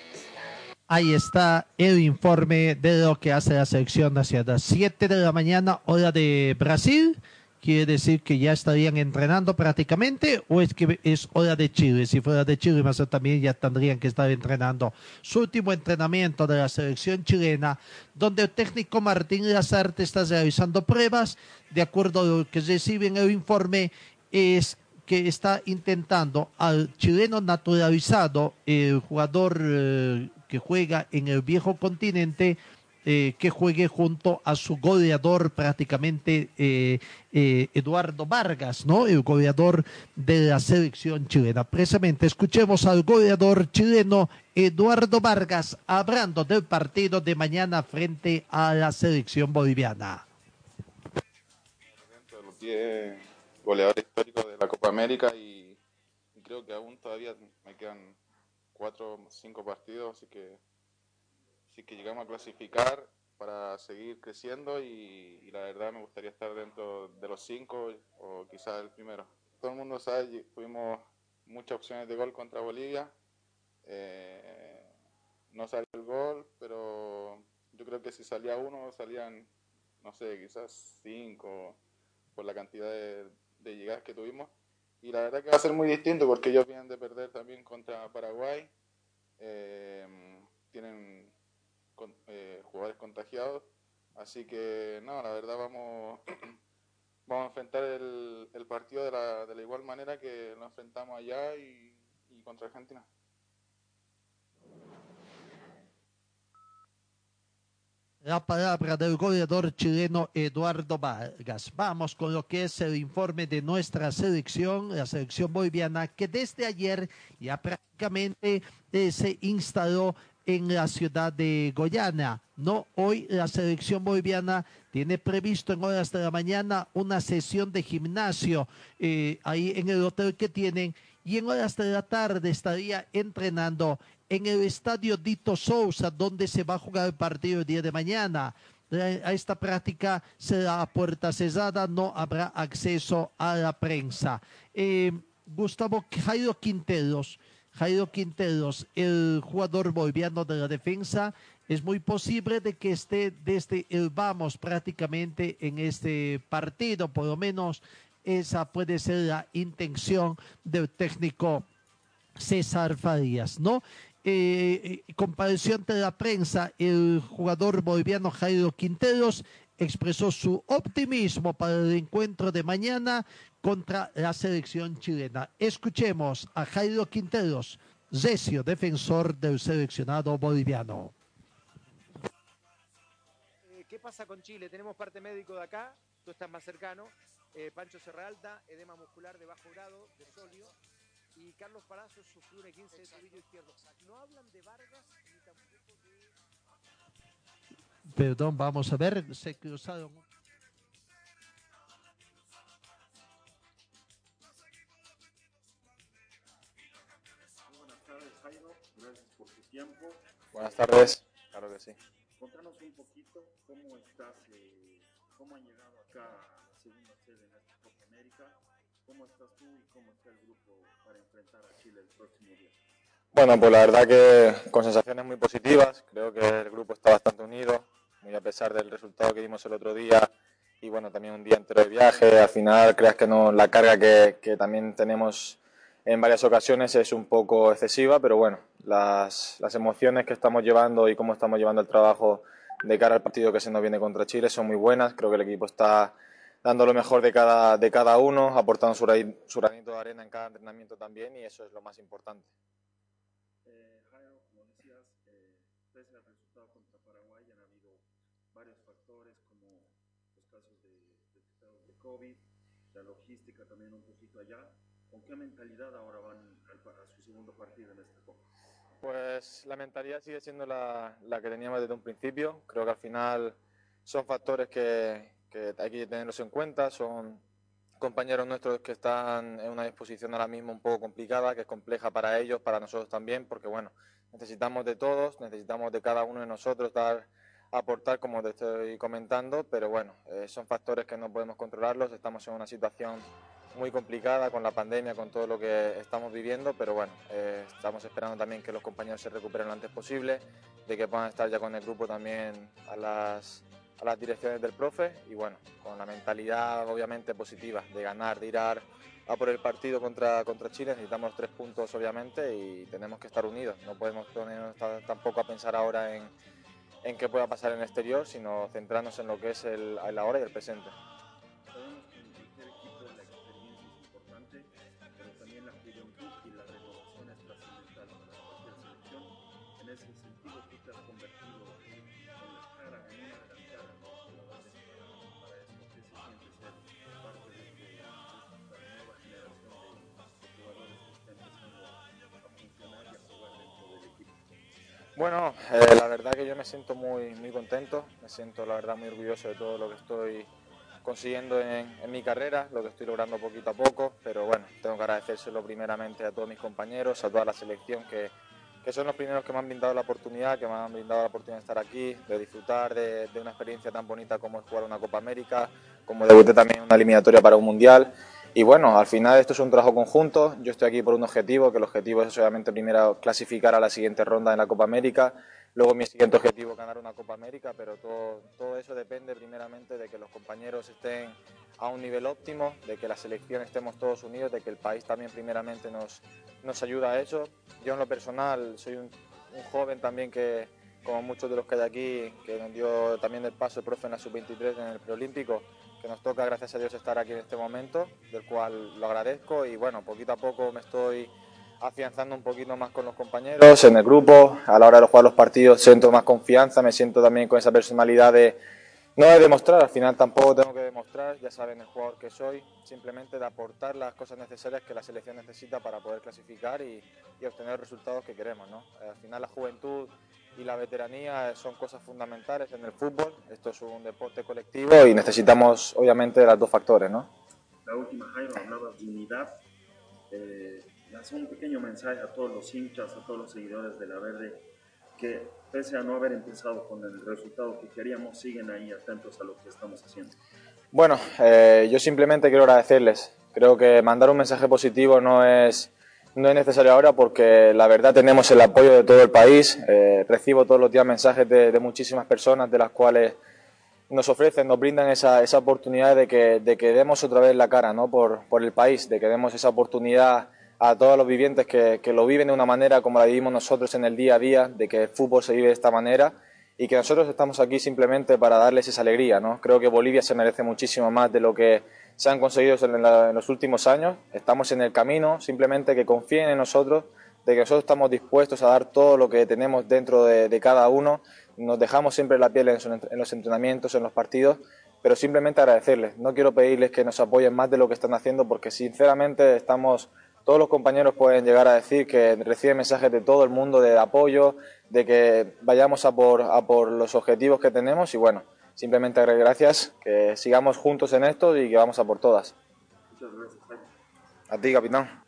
Ahí está el informe de lo que hace la selección nacional. 7 de la mañana, hora de Brasil. Quiere decir que ya estarían entrenando prácticamente o es que es hora de Chile. Si fuera de Chile, más también ya tendrían que estar entrenando. Su último entrenamiento de la selección chilena, donde el técnico Martín Lazarte está realizando pruebas. De acuerdo a lo que reciben el informe, es que está intentando al chileno naturalizado, el jugador eh, que juega en el viejo continente, eh, que juegue junto a su goleador prácticamente eh, eh, Eduardo Vargas, ¿no? El goleador de la selección chilena. Precisamente escuchemos al goleador chileno Eduardo Vargas hablando del partido de mañana frente a la selección boliviana. los 10 goleadores históricos de la Copa América y, creo que aún todavía me quedan 4 o 5 partidos, así que si que llegamos a clasificar para seguir creciendo y, la verdad me gustaría estar dentro de los 5 o quizás el primero. Todo el mundo sabe, tuvimos muchas opciones de gol contra Bolivia, eh, no salió el gol, pero yo creo que si salía uno salían, no sé, quizás 5 por la cantidad de, de llegadas que tuvimos. Y la verdad que va a ser muy distinto porque ellos vienen de perder también contra Paraguay. eh, tienen eh, jugadores contagiados. Así que, no, la verdad vamos, vamos a enfrentar el, partido de la, de la igual manera que lo enfrentamos allá y, y contra Argentina. La palabra del goleador chileno Eduardo Vargas. Vamos con lo que es el informe de nuestra selección, la selección boliviana, que desde ayer ya prácticamente eh, se instaló en la ciudad de Goiânia. No, hoy la selección boliviana tiene previsto en horas de la mañana una sesión de gimnasio eh, ahí en el hotel que tienen y en horas de la tarde estaría entrenando en el estadio Dito Sousa, donde se va a jugar el partido el día de mañana. A esta práctica será a puerta cerrada, no habrá acceso a la prensa. Eh, Gustavo Jairo Quinteros, Jairo Quinteros, el jugador boliviano de la defensa, es muy posible de que esté desde el vamos prácticamente en este partido, por lo menos esa puede ser la intención del técnico César Farías, ¿no? Eh, eh, compareció ante la prensa el jugador boliviano Jairo Quinteros, expresó su optimismo para el encuentro de mañana contra la selección chilena. Escuchemos a Jairo Quinteros, recio defensor del seleccionado boliviano. Eh, ¿Qué pasa con Chile? Tenemos parte médico de acá, tú estás más cercano. eh, Pancho Serralta, edema muscular de bajo grado, de solio. Y Carlos Palacios sufrió un 15 de tobillo izquierdo. No hablan de Vargas ni tampoco de. Perdón, vamos a ver, se cruzaron. Buenas tardes, claro que sí. Contanos un poquito cómo estás, eh, cómo han llegado acá a la segunda sede en esta Copa América. ¿Cómo estás tú y cómo está el grupo para enfrentar a Chile el próximo día? Bueno, pues la verdad que con sensaciones muy positivas, creo que el grupo está bastante unido, muy a pesar del resultado que dimos el otro día y bueno, también un día entero de viaje, al final creas que no, la carga que, que también tenemos en varias ocasiones es un poco excesiva, pero bueno, las, las emociones que estamos llevando y cómo estamos llevando el trabajo de cara al partido que se nos viene contra Chile son muy buenas, creo que el equipo está dando lo mejor de cada, de cada uno, aportando su, granito de arena en cada entrenamiento también y eso es lo más importante. Eh, Jairo, como decías, eh, pese al resultado contra Paraguay, han habido varios factores como los casos de, de, de COVID, la logística también un poquito allá. ¿Con qué mentalidad ahora van a su segundo partido en esta Copa? Pues la mentalidad sigue siendo la, la que teníamos desde un principio. Creo que al final son factores que, que hay que tenerlos en cuenta. Son compañeros nuestros que están en una disposición ahora mismo un poco complicada, que es compleja para ellos, para nosotros también, porque bueno, necesitamos de todos, necesitamos de cada uno de nosotros dar aportar como te estoy comentando, pero bueno, eh, son factores que no podemos controlarlos, estamos en una situación muy complicada con la pandemia, con todo lo que estamos viviendo, pero bueno, eh, estamos esperando también que los compañeros se recuperen lo antes posible, de que puedan estar ya con el grupo también a las, a las direcciones del profe y bueno, con la mentalidad obviamente positiva de ganar, de ir a, por el partido contra, contra Chile, necesitamos tres puntos obviamente y tenemos que estar unidos, no podemos ponernos tampoco a pensar ahora en, en qué pueda pasar en el exterior, sino centrarnos en lo que es el, el ahora y el presente. Bueno, eh, la verdad que yo me siento muy, muy contento, me siento la verdad muy orgulloso de todo lo que estoy consiguiendo en, mi carrera, lo que estoy logrando poquito a poco, pero bueno, tengo que agradecérselo primeramente a todos mis compañeros, a toda la selección que, que son los primeros que me han brindado la oportunidad, que me han brindado la oportunidad de estar aquí, de disfrutar de, de una experiencia tan bonita como es jugar una Copa América, como debuté también en una eliminatoria para un Mundial. Y bueno, al final esto es un trabajo conjunto. Yo estoy aquí por un objetivo, que el objetivo es obviamente primero clasificar a la siguiente ronda en la Copa América. Luego mi siguiente objetivo es ganar una Copa América, pero todo, todo eso depende primeramente de que los compañeros estén a un nivel óptimo, de que la selección estemos todos unidos, de que el país también primeramente nos, nos ayuda a eso. Yo en lo personal soy un, joven también que, como muchos de los que hay aquí, que nos dio también el paso el profe en la sub-23 en el preolímpico, que nos toca, gracias a Dios, estar aquí en este momento, del cual lo agradezco y bueno, poquito a poco me estoy afianzando un poquito más con los compañeros, en el grupo, a la hora de jugar los partidos siento más confianza, me siento también con esa personalidad de no de demostrar, al final tampoco tengo que demostrar, ya saben el jugador que soy, simplemente de aportar las cosas necesarias que la selección necesita para poder clasificar y, y obtener los resultados que queremos. ¿no? Al final la juventud y la veteranía son cosas fundamentales en el fútbol, esto es un deporte colectivo y necesitamos obviamente los dos factores. ¿no? La última, Jairo, hablabas de unidad. Eh, hace un pequeño mensaje a todos los hinchas, a todos los seguidores de la Verde, que pese a no haber empezado con el resultado que queríamos, siguen ahí atentos a lo que estamos haciendo. Bueno, eh, yo simplemente quiero agradecerles. Creo que mandar un mensaje positivo no es, no es necesario ahora porque la verdad tenemos el apoyo de todo el país. Eh, recibo todos los días mensajes de, de, muchísimas personas de las cuales nos ofrecen, nos brindan esa, esa oportunidad de que, de que demos otra vez la cara ¿no? por, por el país, de que demos esa oportunidad a todos los vivientes que, que, lo viven de una manera como la vivimos nosotros en el día a día, de que el fútbol se vive de esta manera y que nosotros estamos aquí simplemente para darles esa alegría. ¿no? Creo que Bolivia se merece muchísimo más de lo que se han conseguido en, los últimos años. Estamos en el camino, simplemente que confíen en nosotros, de que nosotros estamos dispuestos a dar todo lo que tenemos dentro de, de cada uno. Nos dejamos siempre la piel en, en los entrenamientos, en los partidos, pero simplemente agradecerles. No quiero pedirles que nos apoyen más de lo que están haciendo porque sinceramente estamos todos los compañeros pueden llegar a decir que reciben mensajes de todo el mundo de apoyo, de que vayamos a por, a por los objetivos que tenemos y bueno, simplemente darles gracias, que sigamos juntos en esto y que vamos a por todas. Muchas gracias. A ti, capitán.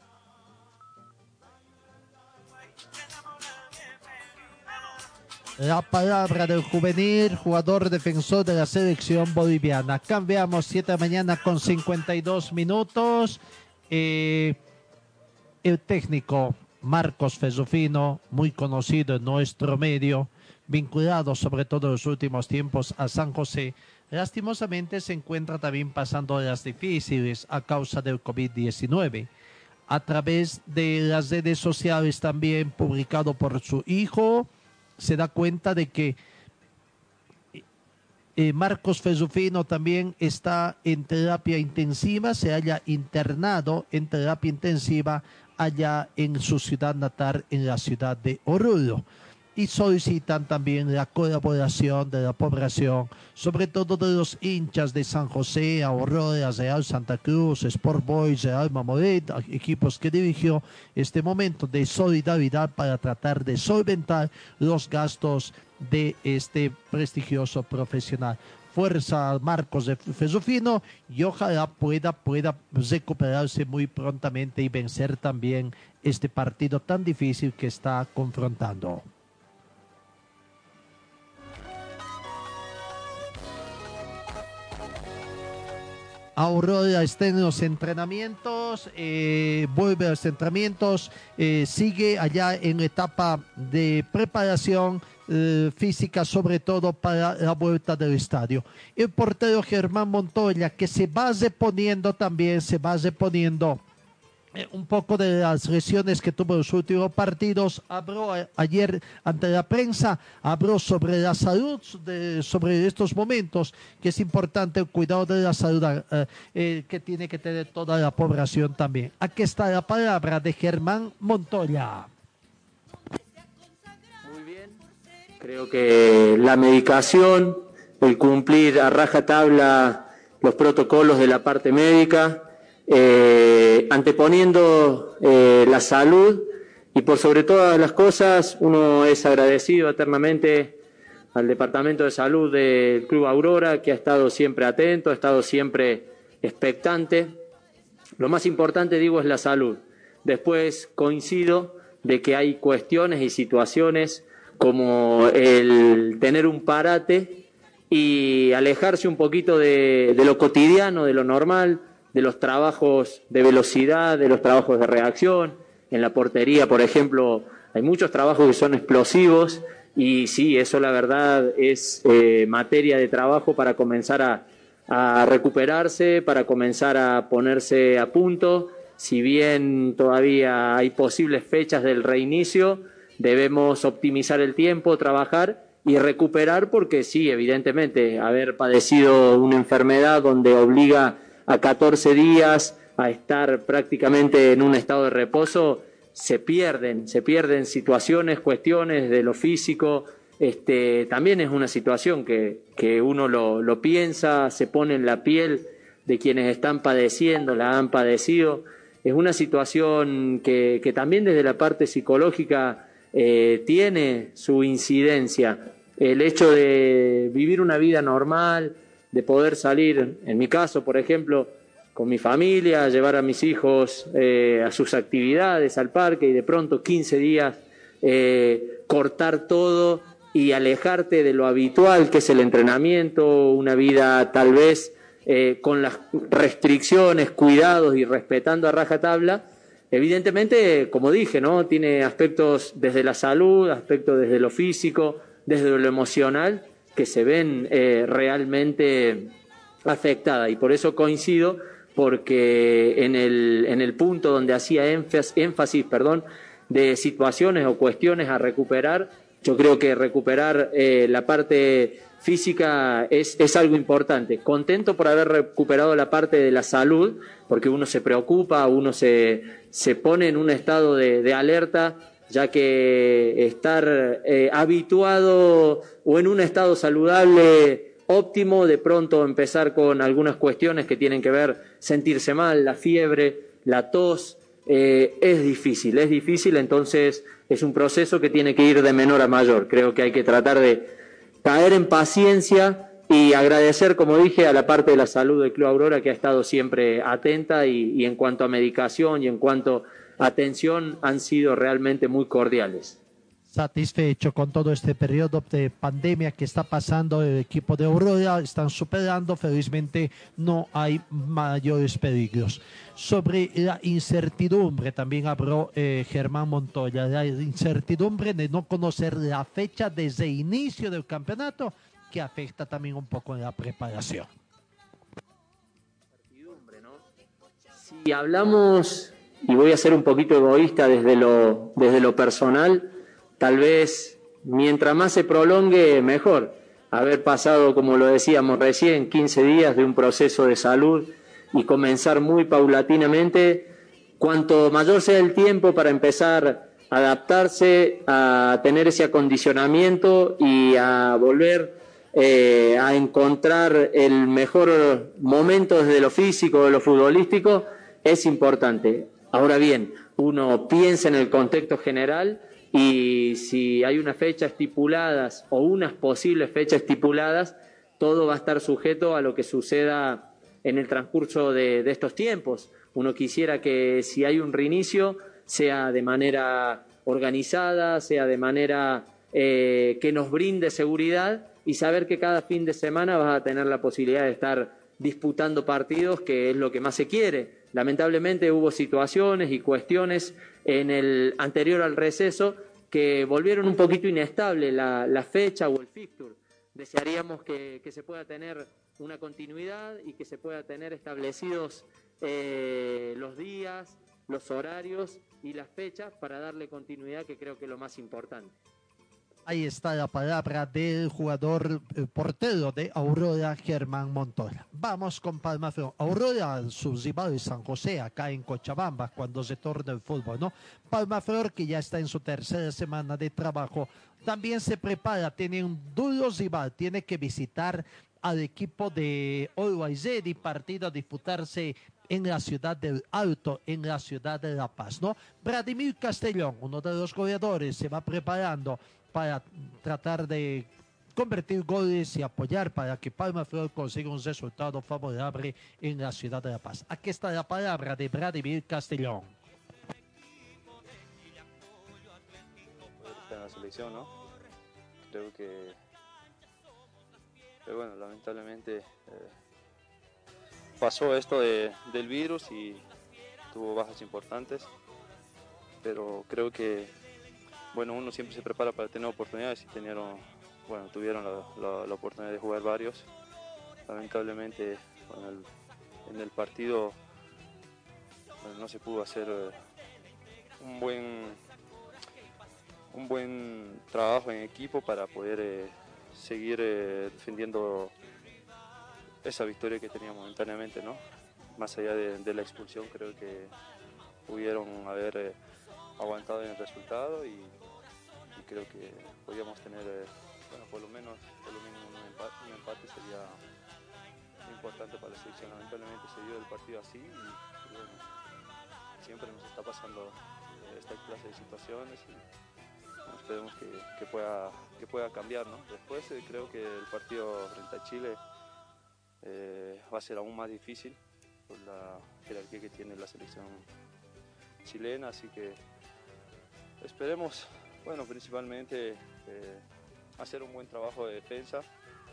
la palabra del juvenil, jugador defensor de la selección boliviana. Cambiamos 7 de la mañana con 52 minutos. Eh, el técnico Marcos Fesufino, muy conocido en nuestro medio, vinculado sobre todo en los últimos tiempos a San José, lastimosamente se encuentra también pasando las difíciles a causa del COVID-19. A través de las redes sociales también publicado por su hijo, se da cuenta de que eh, Marcos Fesufino también está en terapia intensiva, se haya internado en terapia intensiva allá en su ciudad natal, en la ciudad de Oruro. Y solicitan también la colaboración de la población, sobre todo de los hinchas de San José, Aurora, Real Santa Cruz, Sport Boys, Real Mamoret, equipos que dirigió este momento de solidaridad para tratar de solventar los gastos de este prestigioso profesional fuerza Marcos de Fesufino y ojalá pueda, pueda recuperarse muy prontamente y vencer también este partido tan difícil que está confrontando. Aurora está en los entrenamientos, eh, vuelve a los entrenamientos, eh, sigue allá en etapa de preparación eh, física, sobre todo para la vuelta del estadio. El portero Germán Montoya, que se va reponiendo también, se va reponiendo eh, un poco de las lesiones que tuvo en los últimos partidos. Habló ayer ante la prensa, habló sobre la salud, de- sobre estos momentos, que es importante el cuidado de la salud eh, eh, que tiene que tener toda la población también. Aquí está la palabra de Germán Montoya. Creo que la medicación, el cumplir a rajatabla los protocolos de la parte médica, eh, anteponiendo eh, la salud y por sobre todas las cosas, uno es agradecido eternamente al Departamento de Salud del Club Aurora, que ha estado siempre atento, ha estado siempre expectante. Lo más importante, digo, es la salud. Después coincido de que hay cuestiones y situaciones como el tener un parate y alejarse un poquito de, de lo cotidiano, de lo normal, de los trabajos de velocidad, de los trabajos de reacción. En la portería, por ejemplo, hay muchos trabajos que son explosivos y sí, eso la verdad es eh, materia de trabajo para comenzar a, a recuperarse, para comenzar a ponerse a punto. Si bien todavía hay posibles fechas del reinicio, debemos optimizar el tiempo, trabajar y recuperar porque sí, evidentemente, haber padecido una enfermedad donde obliga a 14 días a estar prácticamente en un estado de reposo, se pierden, se pierden situaciones, cuestiones de lo físico. Este, también es una situación que, que uno lo, lo piensa, se pone en la piel de quienes están padeciendo, la han padecido. Es una situación que, que también desde la parte psicológica eh, tiene su incidencia. El hecho de vivir una vida normal, de poder salir, en mi caso, por ejemplo, con mi familia, llevar a mis hijos eh, a sus actividades, al parque, y de pronto 15 días eh, cortar todo y alejarte de lo habitual que es el entrenamiento, una vida tal vez eh, con las restricciones, cuidados y respetando a rajatabla, evidentemente, como dije, ¿no? Tiene aspectos desde la salud, aspectos desde lo físico, desde lo emocional, que se ven eh, realmente afectadas. Y por eso coincido, porque en el, en el punto donde hacía énfasis, perdón, de situaciones o cuestiones a recuperar, yo creo que recuperar eh, la parte física es, es algo importante. Contento por haber recuperado la parte de la salud, porque uno se preocupa, uno se, se pone en un estado de, de alerta, ya que estar eh, habituado o en un estado saludable óptimo, de pronto empezar con algunas cuestiones que tienen que ver sentirse mal, la fiebre, la tos, eh, es difícil, es difícil, entonces es un proceso que tiene que ir de menor a mayor. Creo que hay que tratar de caer en paciencia y agradecer, como dije, a la parte de la salud del Club Aurora que ha estado siempre atenta y, y en cuanto a medicación y en cuanto a atención han sido realmente muy cordiales. satisfecho con todo este periodo de pandemia que está pasando el equipo de Aurora, están superando, felizmente no hay mayores peligros. Sobre la incertidumbre, también habló eh, Germán Montoya, la incertidumbre de no conocer la fecha desde el inicio del campeonato, que afecta también un poco en la preparación. Si hablamos, y voy a ser un poquito egoísta desde lo, desde lo personal, tal vez mientras más se prolongue, mejor. Haber pasado, como lo decíamos recién, 15 días de un proceso de salud y comenzar muy paulatinamente, cuanto mayor sea el tiempo para empezar a adaptarse, a tener ese acondicionamiento y a volver eh, a encontrar el mejor momento desde lo físico, de lo futbolístico, es importante. Ahora bien, uno piensa en el contexto general y si hay una fecha estipuladas o unas posibles fechas estipuladas, todo va a estar sujeto a lo que suceda en el transcurso de, estos tiempos. Uno quisiera que si hay un reinicio sea de manera organizada, sea de manera eh, que nos brinde seguridad y saber que cada fin de semana vas a tener la posibilidad de estar disputando partidos, que es lo que más se quiere. Lamentablemente hubo situaciones y cuestiones en el anterior al receso que volvieron un poquito inestable la, fecha o el fixture. Desearíamos que, se pueda tener una continuidad y que se pueda tener establecidos eh, los días, los horarios y las fechas para darle continuidad, que creo que es lo más importante. Ahí está la palabra del jugador eh, portero de Aurora, Germán Montoya. Vamos con Palma Flor. Aurora, su rival San José, acá en Cochabamba, cuando se torna el fútbol, ¿no? Palma Flor, que ya está en su tercera semana de trabajo, también se prepara, tiene un duro rival, tiene que visitar al equipo de Always y partido a disputarse en la ciudad del Alto, en la ciudad de La Paz, ¿no? Vladimir Castellón, uno de los goleadores, se va preparando para tratar de convertir goles y apoyar para que Palma Flor consiga un resultado favorable en la ciudad de La Paz. Aquí está la palabra de Vladimir Castellón. en la selección, ¿no? Creo que, pero bueno, lamentablemente eh, pasó esto del virus y tuvo bajas importantes, pero creo que bueno, uno siempre se prepara para tener oportunidades y tenieron, bueno, tuvieron la, oportunidad de jugar varios. Lamentablemente en el, partido no se pudo hacer eh, un buen un buen trabajo en equipo para poder eh, seguir eh, defendiendo esa victoria que teníamos momentáneamente, ¿no? Más allá de, la expulsión, creo que pudieron haber aguantado en el resultado y, creo que podríamos tener, eh, bueno, por lo menos, por lo menos un, empate, sería importante para la selección. Lamentablemente se dio el partido así y, bueno, siempre nos está pasando eh, esta clase de situaciones y esperemos que, pueda, que pueda cambiar. ¿no? Después eh, creo que el partido frente a Chile va a ser aún más difícil por la jerarquía que tiene la selección chilena, así que esperemos bueno, principalmente eh, hacer un buen trabajo de defensa.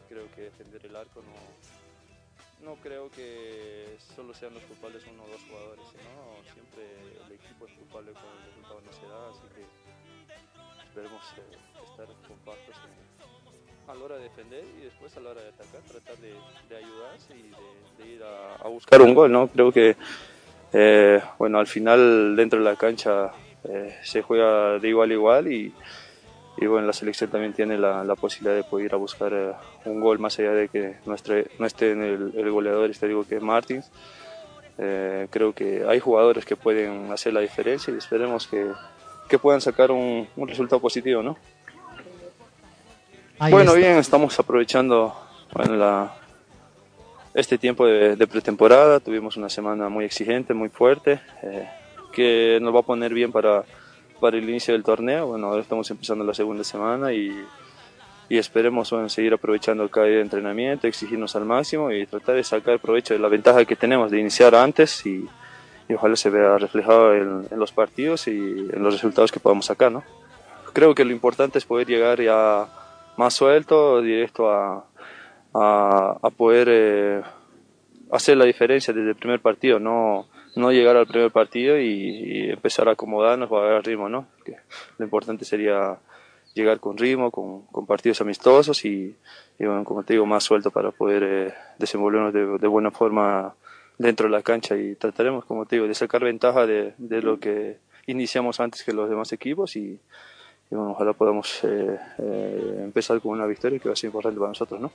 Creo que defender el arco no, no creo que solo sean los culpables uno o dos jugadores, sino siempre el equipo es culpable cuando el resultado no se da, así que esperemos eh, estar compactos a la hora de defender y después a la hora de atacar, tratar de, ayudarse y de, ir a, buscar un gol, ¿no? Creo que, eh, bueno, al final dentro de la cancha eh, se juega de igual a igual y, y, bueno, la selección también tiene la, la posibilidad de poder ir a buscar eh, un gol más allá de que no esté, no esté en el, el goleador, este digo que es Martins. Eh, creo que hay jugadores que pueden hacer la diferencia y esperemos que, que puedan sacar un, un, resultado positivo, ¿no? bueno, bien, estamos aprovechando bueno, la, este tiempo de, de, pretemporada. Tuvimos una semana muy exigente, muy fuerte que nos va a poner bien para, para el inicio del torneo. Bueno, ahora estamos empezando la segunda semana y, y esperemos seguir aprovechando cada entrenamiento, exigirnos al máximo y tratar de sacar provecho de la ventaja que tenemos de iniciar antes y, y ojalá se vea reflejado en, en, los partidos y en los resultados que podamos sacar, ¿no? creo que lo importante es poder llegar ya más suelto, directo a, a, a poder eh, hacer la diferencia desde el primer partido, no, no llegar al primer partido y, empezar a acomodarnos o a agarrar ritmo, ¿no? Lo importante sería llegar con ritmo, con, partidos amistosos y, y, bueno, como te digo, más suelto para poder eh, desenvolvernos de, buena forma dentro de la cancha y trataremos, como te digo, de sacar ventaja de, de lo que iniciamos antes que los demás equipos y, y bueno, ojalá podamos eh, eh, empezar con una victoria que va a ser importante para nosotros, ¿no?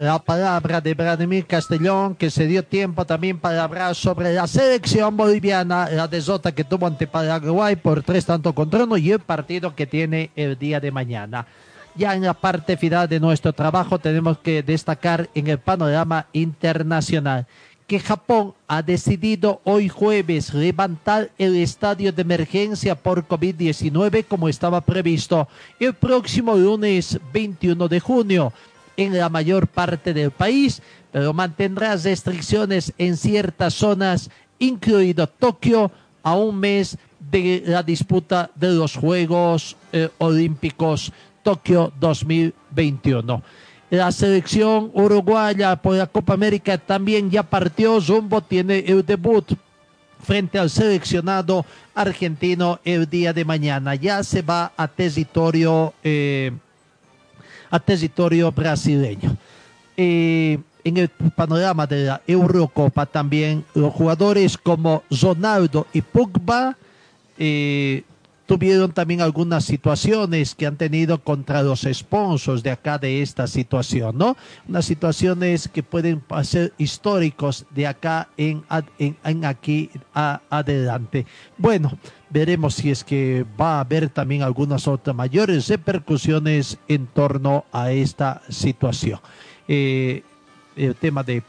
La palabra de Vladimir Castellón, que se dio tiempo también para hablar sobre la selección boliviana, la desota que tuvo ante Paraguay por tres tantos contra uno y el partido que tiene el día de mañana. Ya en la parte final de nuestro trabajo tenemos que destacar en el panorama internacional que Japón ha decidido hoy jueves levantar el estadio de emergencia por COVID-19 como estaba previsto el próximo lunes 21 de junio en la mayor parte del país, pero mantendrá restricciones en ciertas zonas, incluido Tokio, a un mes de la disputa de los Juegos eh, Olímpicos Tokio 2021. La selección uruguaya por la Copa América también ya partió, Zumbo tiene el debut frente al seleccionado argentino el día de mañana. Ya se va a territorio eh, a territorio brasileño. Eh, en el panorama de la Eurocopa también los jugadores como Ronaldo y Pogba eh, tuvieron también algunas situaciones que han tenido contra los sponsors de acá de esta situación, ¿no? Unas situaciones que pueden ser históricos de acá en, aquí a, adelante. Bueno, veremos si es que va a haber también algunas otras mayores repercusiones en torno a esta situación. Eh, el tema de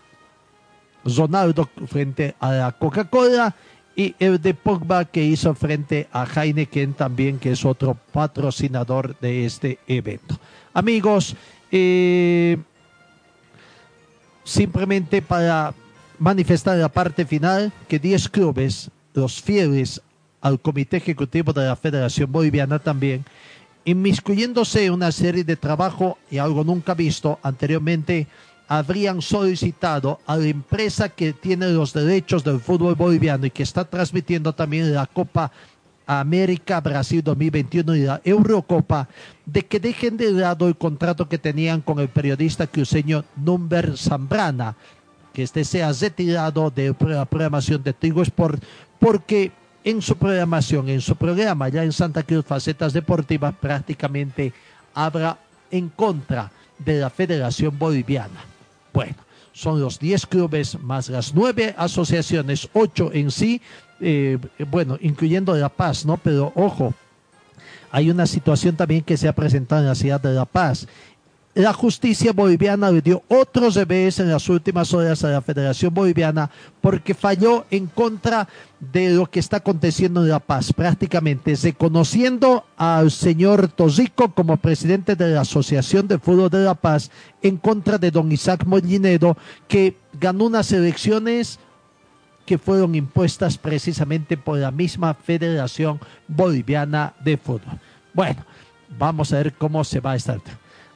Ronaldo frente a la Coca-Cola y el de Pogba que hizo frente a Heineken también, que es otro patrocinador de este evento. Amigos, eh, simplemente para manifestar la parte final que 10 clubes, los fieles al Comité Ejecutivo de la Federación Boliviana también, inmiscuyéndose en una serie de trabajo y algo nunca visto anteriormente, habrían solicitado a la empresa que tiene los derechos del fútbol boliviano y que está transmitiendo también la Copa América Brasil 2021 y la Eurocopa, de que dejen de lado el contrato que tenían con el periodista cruceño Number Zambrana, que este sea retirado de la programación de Trigo Sport, porque en su programación, en su programa ya en Santa Cruz Facetas Deportivas, prácticamente habla en contra de la Federación Boliviana. Bueno, son los 10 clubes más las 9 asociaciones, 8 en sí, eh, bueno, incluyendo La Paz, ¿no? Pero ojo, hay una situación también que se ha presentado en la ciudad de La Paz la justicia boliviana le dio otros revés en las últimas horas a la Federación Boliviana porque falló en contra de lo que está aconteciendo en La Paz, prácticamente reconociendo al señor Tosico como presidente de la Asociación de Fútbol de La Paz en contra de don Isaac Molinedo, que ganó unas elecciones que fueron impuestas precisamente por la misma Federación Boliviana de Fútbol. Bueno, vamos a ver cómo se va a estar.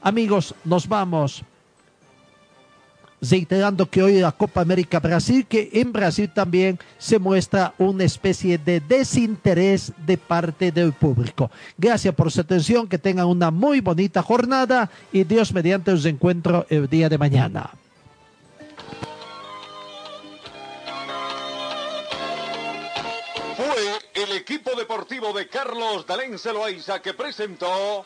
Amigos, nos vamos reiterando que hoy la Copa América Brasil, que en Brasil también se muestra una especie de desinterés de parte del público. Gracias por su atención, que tengan una muy bonita jornada y Dios mediante os encuentro el día de mañana. Fue el equipo deportivo de Carlos Dalén Celoaiza que presentó